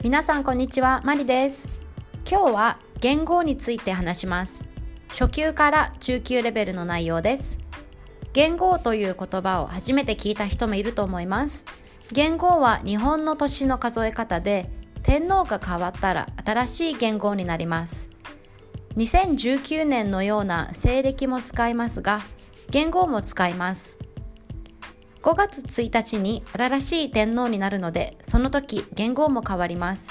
皆さんこんにちは、マリです。今日は言語について話します。初級から中級レベルの内容です。言語という言葉を初めて聞いた人もいると思います。言語は日本の年の数え方で、天皇が変わったら新しい言語になります。2019年のような西暦も使いますが、言語も使います。5月1日に新しい天皇になるので、その時元号も変わります。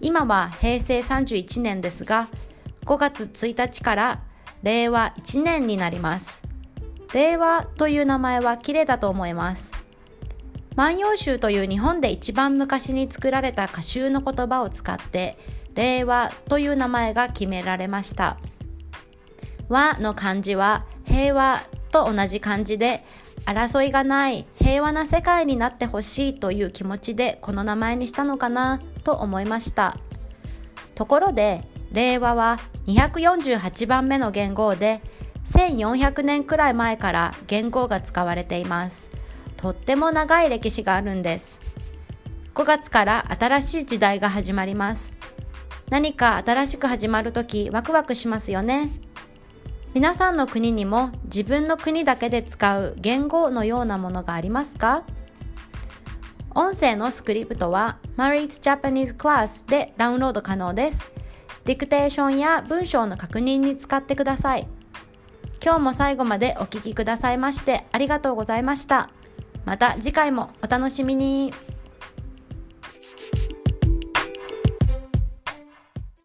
今は平成31年ですが、5月1日から令和1年になります。令和という名前は綺麗だと思います。万葉集という日本で一番昔に作られた歌集の言葉を使って、令和という名前が決められました。和の漢字は平和と同じ漢字で争いがない平和な世界になってほしいという気持ちでこの名前にしたのかなと思いました。ところで令和は248番目の元号で1400年くらい前から元号が使われています。とっても長い歴史があるんです。5月から新しい時代が始まります。何か新しく始まるときワクワクしますよね。皆さんの国にも自分の国だけで使う言語のようなものがありますか？音声のスクリプトは Married Japanese Class でダウンロード可能です。ディクテーションや文章の確認に使ってください。今日も最後までお聞きくださいましてありがとうございました。また次回もお楽しみに。